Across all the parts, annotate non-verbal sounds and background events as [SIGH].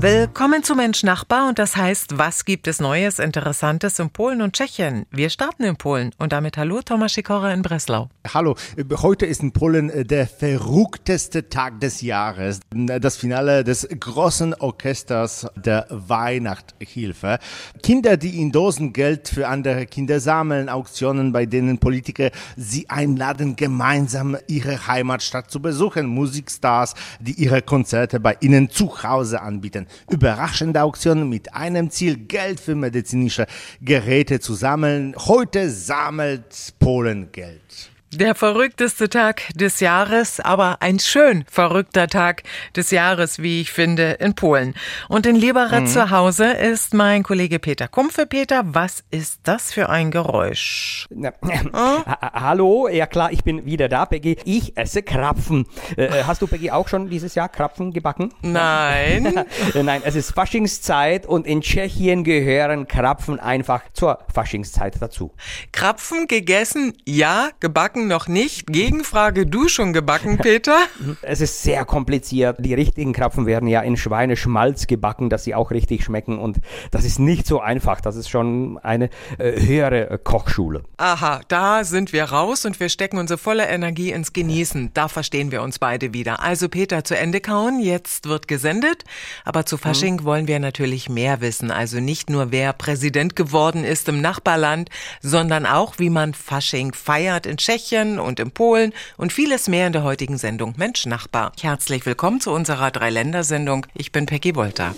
Willkommen zu Mensch Nachbar und das heißt, was gibt es Neues, Interessantes in Polen und Tschechien? Wir starten in Polen und damit hallo Thomas Sikora in Breslau. Hallo, heute ist in Polen äh, der verrückteste Tag des Jahres, das Finale des großen Orchesters der Weihnachtshilfe. Kinder, die in Dosen Geld für andere Kinder sammeln, Auktionen, bei denen Politiker sie einladen, gemeinsam ihre Heimatstadt zu besuchen, Musikstars, die ihre Konzerte bei ihnen zu Hause anbieten überraschende Auktion mit einem Ziel, Geld für medizinische Geräte zu sammeln. Heute sammelt Polen Geld. Der verrückteste Tag des Jahres, aber ein schön verrückter Tag des Jahres, wie ich finde, in Polen. Und in Liberec mhm. zu Hause ist mein Kollege Peter Kumpfe. Peter, was ist das für ein Geräusch? Na, [LAUGHS] oh? Hallo, ja klar, ich bin wieder da, Peggy. Ich esse Krapfen. Äh, äh hast du, Peggy, auch schon dieses Jahr Krapfen gebacken? Nein. [LAUGHS] Nein, es ist Faschingszeit und in Tschechien gehören Krapfen einfach zur Faschingszeit dazu. Krapfen gegessen, ja, gebacken gebacken noch nicht. Gegenfrage, du schon gebacken, [LAUGHS] Peter? Es ist sehr kompliziert. Die richtigen Krapfen werden ja in Schweineschmalz gebacken, dass sie auch richtig schmecken. Und das ist nicht so einfach. Das ist schon eine äh, höhere äh, Kochschule. Aha, da sind wir raus und wir stecken unsere volle Energie ins Genießen. Da verstehen wir uns beide wieder. Also Peter, zu Ende kauen. Jetzt wird gesendet. Aber zu Fasching mhm. wollen wir natürlich mehr wissen. Also nicht nur, wer Präsident geworden ist im Nachbarland, sondern auch, wie man Fasching feiert in Tschechien Tschechien und in Polen und vieles mehr in der heutigen Sendung Mensch Nachbar. Herzlich willkommen zu unserer Dreiländersendung. Ich bin Peggy Wolter.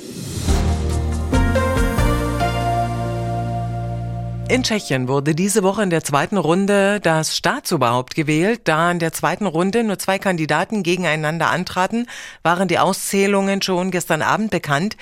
In Tschechien wurde diese Woche in der zweiten Runde das Staatsoberhaupt gewählt. Da in der zweiten Runde nur zwei Kandidaten gegeneinander antraten, waren die Auszählungen schon gestern Abend bekannt.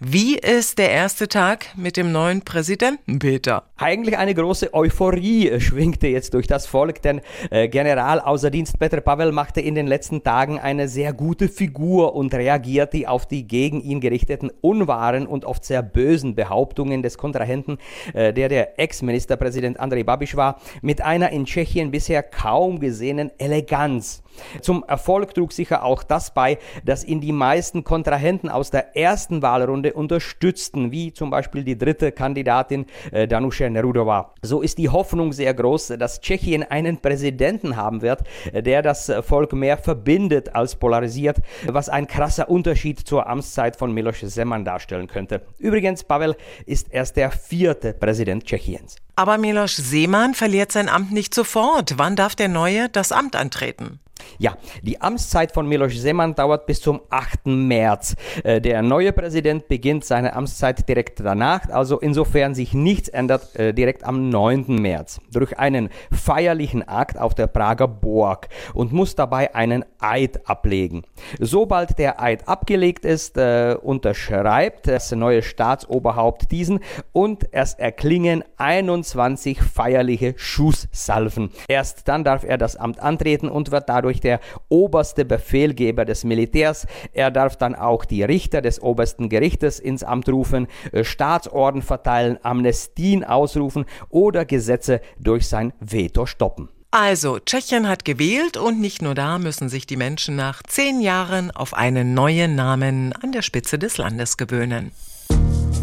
Wie ist der erste Tag mit dem neuen Präsidenten, Peter? Eigentlich eine große Euphorie schwingte jetzt durch das Volk, denn äh, General außer Dienst Petr Pavel machte in den letzten Tagen eine sehr gute Figur und reagierte auf die gegen ihn gerichteten unwahren und oft sehr bösen Behauptungen des Kontrahenten, äh, der der Ex-Ministerpräsident Andrej Babiš war, mit einer in Tschechien bisher kaum gesehenen Eleganz. Zum Erfolg trug sicher auch das bei, dass ihn die meisten Kontrahenten aus der ersten Wahlrunde unterstützten, wie zum Beispiel die dritte Kandidatin äh, Danuše Nerudova. So ist die Hoffnung sehr groß, dass Tschechien einen Präsidenten haben wird, der das Volk mehr verbindet als polarisiert, was ein krasser Unterschied zur Amtszeit von Miloš Zeman darstellen könnte. Übrigens, Pavel ist erst der vierte Präsident Tschechiens. Aber Miloš Seemann verliert sein Amt nicht sofort. Wann darf der Neue das Amt antreten? Ja, die Amtszeit von Miloš Zeman dauert bis zum 8. März. Äh, der neue Präsident beginnt seine Amtszeit direkt danach, also insofern sich nichts ändert, äh, direkt am 9. März. Durch einen feierlichen Akt auf der Prager Burg und muss dabei einen Eid ablegen. Sobald der Eid abgelegt ist, äh, unterschreibt das neue Staatsoberhaupt diesen und es erklingen 21 feierliche Schusssalven. Erst dann darf er das Amt antreten und wird dadurch dadurch der oberste Befehlgeber des Militärs. Er darf dann auch die Richter des obersten Gerichtes ins Amt rufen, äh, Staatsorden verteilen, Amnestien ausrufen oder Gesetze durch sein Veto stoppen. Also, Tschechien hat gewählt und nicht nur da müssen sich die Menschen nach zehn Jahren auf einen neuen Namen an der Spitze des Landes gewöhnen.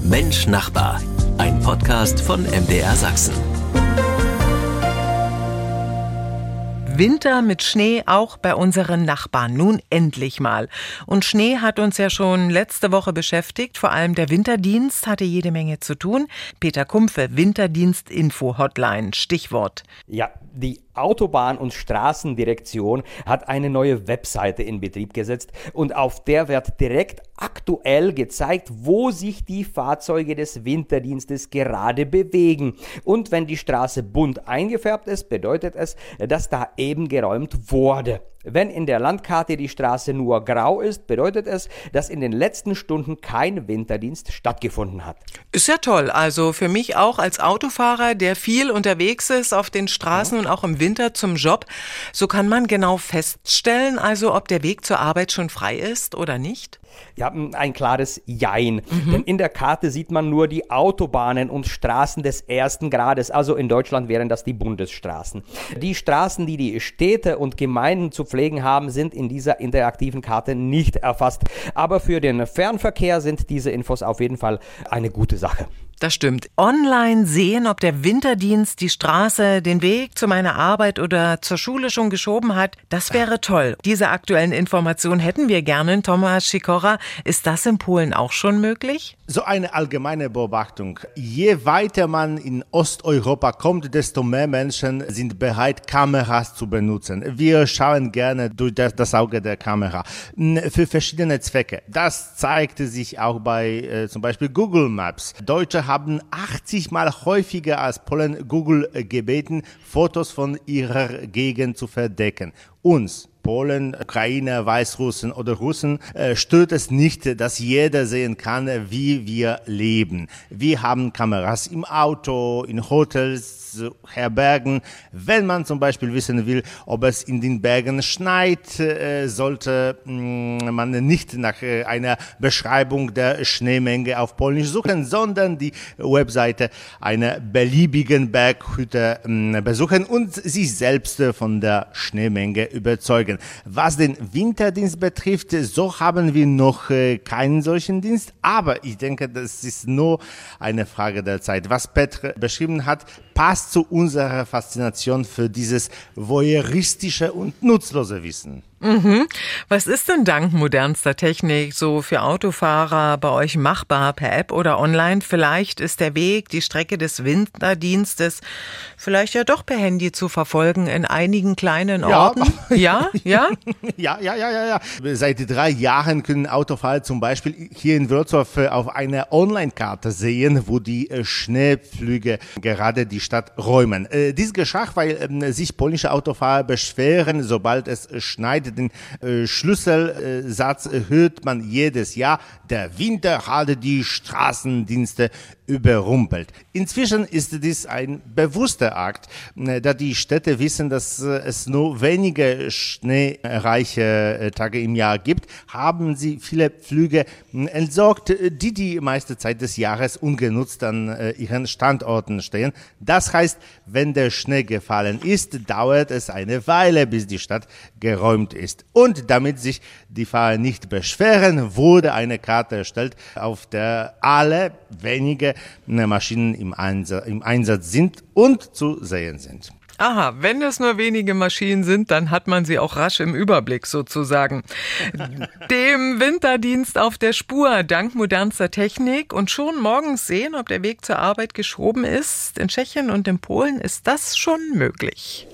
Mensch Nachbar, ein Podcast von MDR Sachsen. Winter mit Schnee auch bei unseren Nachbarn. Nun endlich mal. Und Schnee hat uns ja schon letzte Woche beschäftigt. Vor allem der Winterdienst hatte jede Menge zu tun. Peter Kumpfe, Winterdienst Info Hotline, Stichwort. Ja, die Autobahn- und Straßendirektion hat eine neue Webseite in Betrieb gesetzt und auf der wird direkt aktuell gezeigt, wo sich die Fahrzeuge des Winterdienstes gerade bewegen. Und wenn die Straße bunt eingefärbt ist, bedeutet es, dass da eben geräumt wurde. Wenn in der Landkarte die Straße nur grau ist, bedeutet es, dass in den letzten Stunden kein Winterdienst stattgefunden hat. Ist ja toll. Also für mich auch als Autofahrer, der viel unterwegs ist auf den Straßen ja. und auch im Winter zum Job, so kann man genau feststellen, also ob der Weg zur Arbeit schon frei ist oder nicht. Ja, ein klares Jein. Mhm. Denn in der Karte sieht man nur die Autobahnen und Straßen des ersten Grades. Also in Deutschland wären das die Bundesstraßen. Die Straßen, die die Städte und Gemeinden zu pflegen haben, sind in dieser interaktiven Karte nicht erfasst. Aber für den Fernverkehr sind diese Infos auf jeden Fall eine gute Sache. Das stimmt. Online sehen, ob der Winterdienst die Straße, den Weg zu meiner Arbeit oder zur Schule schon geschoben hat, das wäre toll. Diese aktuellen Informationen hätten wir gerne. Thomas Sikora, ist das in Polen auch schon möglich? So eine allgemeine Beobachtung. Je weiter man in Osteuropa kommt, desto mehr Menschen sind bereit, Kameras zu benutzen. Wir schauen gerne durch das, Auge der Kamera für verschiedene Zwecke. Das zeigte sich auch bei äh, zum Beispiel Google Maps. Deutsche haben 80 Mal häufiger als Polen Google gebeten, Fotos von ihrer Gegend zu verdecken. Uns Polen, Ukrainer, Weißrussen oder Russen äh, stört es nicht, dass jeder sehen kann, wie wir leben. Wir haben Kameras im Auto, in Hotels, Herbergen. Wenn man zum Beispiel wissen will, ob es in den Bergen schneit, äh, sollte mm, man nicht nach äh, einer Beschreibung der Schneemenge auf Polnisch suchen, sondern die Webseite einer beliebigen Berghütte mh, besuchen und sich selbst von der Schneemenge überzeugen. Was den Winterdienst betrifft, so haben wir noch äh, keinen solchen Dienst, aber ich denke, das ist nur eine Frage der Zeit. Was Petr beschrieben hat, passt zu unserer Faszination für dieses voyeuristische und nutzlose Wissen. Mhm. Was ist denn dank modernster Technik so für Autofahrer bei euch machbar per App oder online? Vielleicht ist der Weg, die Strecke des Winterdienstes vielleicht ja doch per Handy zu verfolgen in einigen kleinen Orten. [LAUGHS] Ja, ja, ja, ja, ja, ja, ja. Seit drei Jahren können Autofahrer zum Beispiel hier in Wrocław äh, auf einer Online-Karte sehen, wo die äh, Schneepflüge gerade die Stadt räumen. Äh, dies geschah, weil ähm, sich polnische Autofahrer beschweren, sobald es schneit den äh, Schlüsselsatz hört man jedes Jahr. Der Winter hatte die Straßendienste überrumpelt. Inzwischen ist dies ein bewusster Akt, äh, da die Städte wissen, dass äh, es nur wenige schneereiche äh, Tage im Jahr gibt, haben sie viele Flüge entsorgt, die die meiste Zeit des Jahres ungenutzt an ihren Standorten stehen. Das heißt, wenn der Schnee gefallen ist, dauert es eine Weile, bis die Stadt geräumt ist. Und damit sich die Fahrer nicht beschweren, wurde eine Karte erstellt, auf der alle wenige Maschinen im Einsatz, im Einsatz sind und zu sehen sind. Aha, wenn es nur wenige Maschinen sind, dann hat man sie auch rasch im Überblick sozusagen. Dem Winterdienst auf der Spur dank modernster Technik und schon morgens sehen, ob der Weg zur Arbeit geschoben ist. In Tschechien und in Polen ist das schon möglich.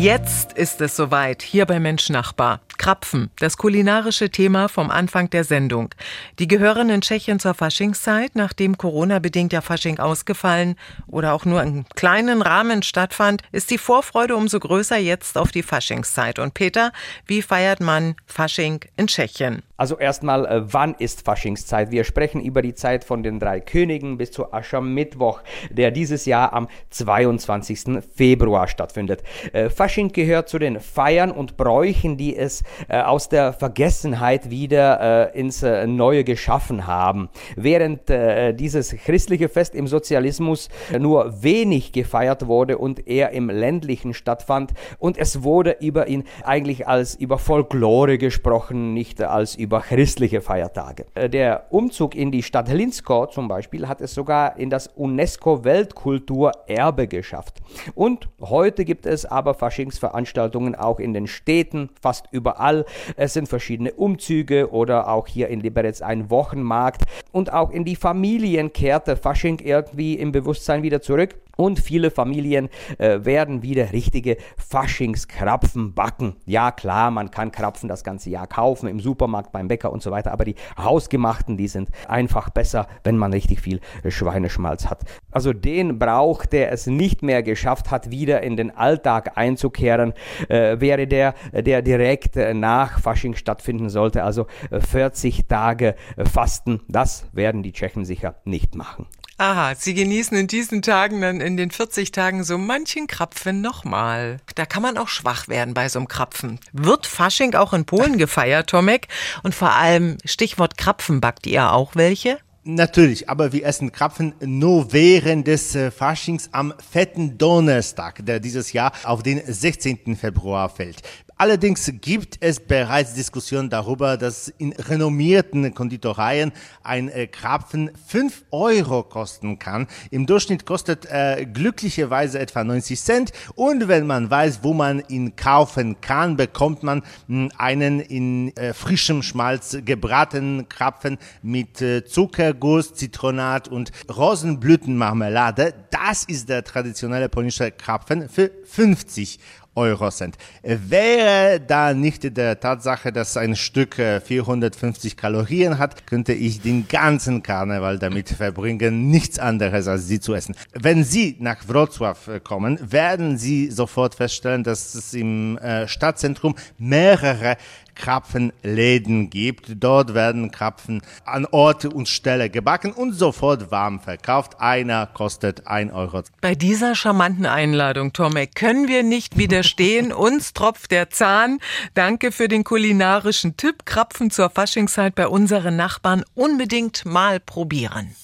Jetzt ist es soweit, hier bei Mensch Nachbar. Krapfen, das kulinarische Thema vom Anfang der Sendung. Die gehören in Tschechien zur Faschingszeit, nachdem Corona-bedingt ja Fasching ausgefallen oder auch nur in kleinen Rahmen stattfand, ist die Vorfreude umso größer jetzt auf die Faschingszeit. Und Peter, wie feiert man Fasching in Tschechien? Also erstmal, äh, wann ist Faschingszeit? Wir sprechen über die Zeit von den drei Königen bis zu Aschermittwoch, der dieses Jahr am 22. Februar stattfindet. Äh, Fasching gehört zu den Feiern und Bräuchen, die es äh, aus der Vergessenheit wieder äh, ins äh, Neue geschaffen haben. Während äh, dieses christliche Fest im Sozialismus nur wenig gefeiert wurde und eher im ländlichen stattfand und es wurde über ihn eigentlich als über Folklore gesprochen, nicht als über christliche Feiertage. Äh, der Umzug in die Stadt Linsko zum Beispiel hat es sogar in das UNESCO-Weltkulturerbe geschafft. Und heute gibt es aber Faschingsveranstaltungen auch in den Städten, fast überall überall. Es sind verschiedene Umzüge oder auch hier in Liberec ein Wochenmarkt. Und auch in die Familien kehrte Fasching irgendwie im Bewusstsein wieder zurück. Und viele Familien äh, werden wieder richtige Faschingskrapfen backen. Ja, klar, man kann Krapfen das ganze Jahr kaufen im Supermarkt, beim Bäcker und so weiter, aber die hausgemachten, die sind einfach besser, wenn man richtig viel Schweineschmalz hat. Also den Brauch, der es nicht mehr geschafft hat, wieder in den Alltag einzukehren, äh, wäre der, der direkt äh, nach Fasching stattfinden sollte, also 40 äh, Tage äh, Fasten. Das werden die Tschechen sicher nicht machen. Aha, Sie genießen in diesen Tagen dann in den 40 Tagen so manchen Krapfen nochmal. Da kann man auch schwach werden bei so einem Krapfen. Wird Fasching auch in Polen [LAUGHS] gefeiert, Tomek? Und vor allem Stichwort Krapfen, backt ihr auch welche? Natürlich, aber wir essen Krapfen nur während des äh, Faschings am fetten Donnerstag, der dieses Jahr auf den 16. Februar fällt. Allerdings gibt es bereits Diskussionen darüber, dass in renommierten Konditoreien ein äh, Krapfen 5 Euro kosten kann. Im Durchschnitt kostet er glücklicherweise etwa 90 Cent und wenn man weiß, wo man ihn kaufen kann, bekommt man hm, einen in äh, frischem Schmalz gebratenen Krapfen mit äh, Zuckerguss, Zitronat und Rosenblütenmarmelade. Das ist der traditionelle polnische Krapfen für 50 Euro sind. Wäre da nicht der Tatsache, dass ein Stück 450 äh, Kalorien hat, könnte ich den ganzen Karneval damit verbringen, nichts anderes als sie zu essen. Wenn Sie nach Wrocław äh, kommen, werden Sie sofort feststellen, dass es im äh, Stadtzentrum mehrere Krapfenläden gibt. Dort werden Krapfen an Ort und Stelle gebacken und sofort warm verkauft. Einer kostet ein Euro. Bei dieser charmanten Einladung, Tomek, können wir nicht widerstehen. [LAUGHS] Uns tropft der Zahn. Danke für den kulinarischen Tipp. Krapfen zur Faschingszeit bei unseren Nachbarn unbedingt mal probieren.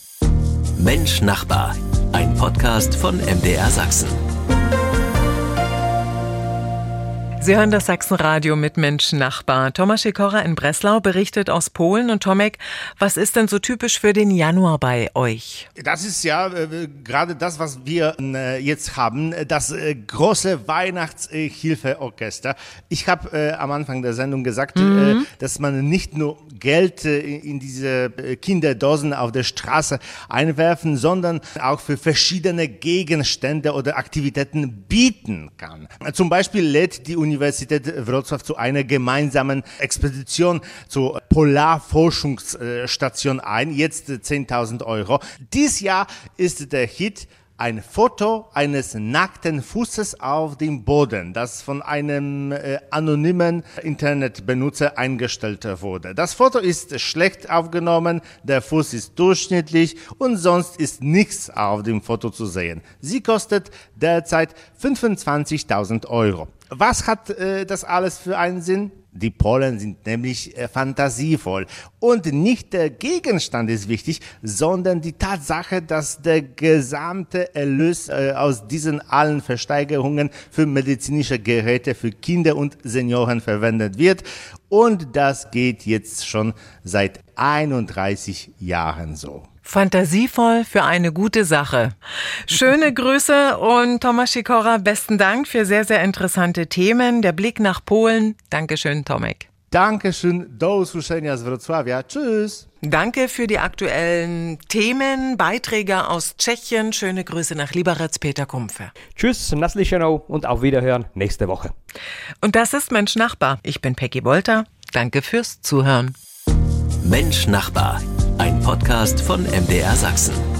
Mensch Nachbar, ein Podcast von MDR Sachsen. Sie hören das Sachsenradio mit Menschen Nachbar. Thomas Sikora in Breslau berichtet aus Polen. Und Tomek, was ist denn so typisch für den Januar bei euch? Das ist ja äh, gerade das, was wir äh, jetzt haben, das äh, große Weihnachtshilfeorchester. Ich habe äh, am Anfang der Sendung gesagt, mhm. dass man nicht nur Geld in diese Kinderdosen auf der Straße einwerfen, sondern auch für verschiedene Gegenstände oder Aktivitäten bieten kann. Zum Beispiel lädt die Universität Wrocław zu einer gemeinsamen Expedition zur Polarforschungsstation ein. Jetzt 10.000 Euro. Dies Jahr ist der Hit ein Foto eines nackten Fußes auf dem Boden, das von einem äh, anonymen Internetbenutzer eingestellt wurde. Das Foto ist schlecht aufgenommen, der Fuß ist durchschnittlich und sonst ist nichts auf dem Foto zu sehen. Sie kostet derzeit 25.000 Euro. Was hat äh, das alles für einen Sinn? Die Polen sind nämlich äh, fantasievoll. Und nicht der Gegenstand ist wichtig, sondern die Tatsache, dass der gesamte Erlös äh, aus diesen allen Versteigerungen für medizinische Geräte für Kinder und Senioren verwendet wird. Und das geht jetzt schon seit 31 Jahren so. Fantasievoll für eine gute Sache. Schöne Grüße und Thomas Sikora, besten Dank für sehr, sehr interessante Themen. Der Blick nach Polen. Dankeschön, Tomek. Dankeschön, do usłyszenia z Wrocławia. Tschüss. Danke für die aktuellen Themen, Beiträge aus Tschechien. Schöne Grüße nach Liberec, Peter Kumpfe. Tschüss, Naslichenow und auf Wiederhören nächste Woche. Und das ist Mensch Nachbar. Ich bin Peggy Wolter. Danke fürs Zuhören. Mensch Nachbar ein Podcast von MDR Sachsen.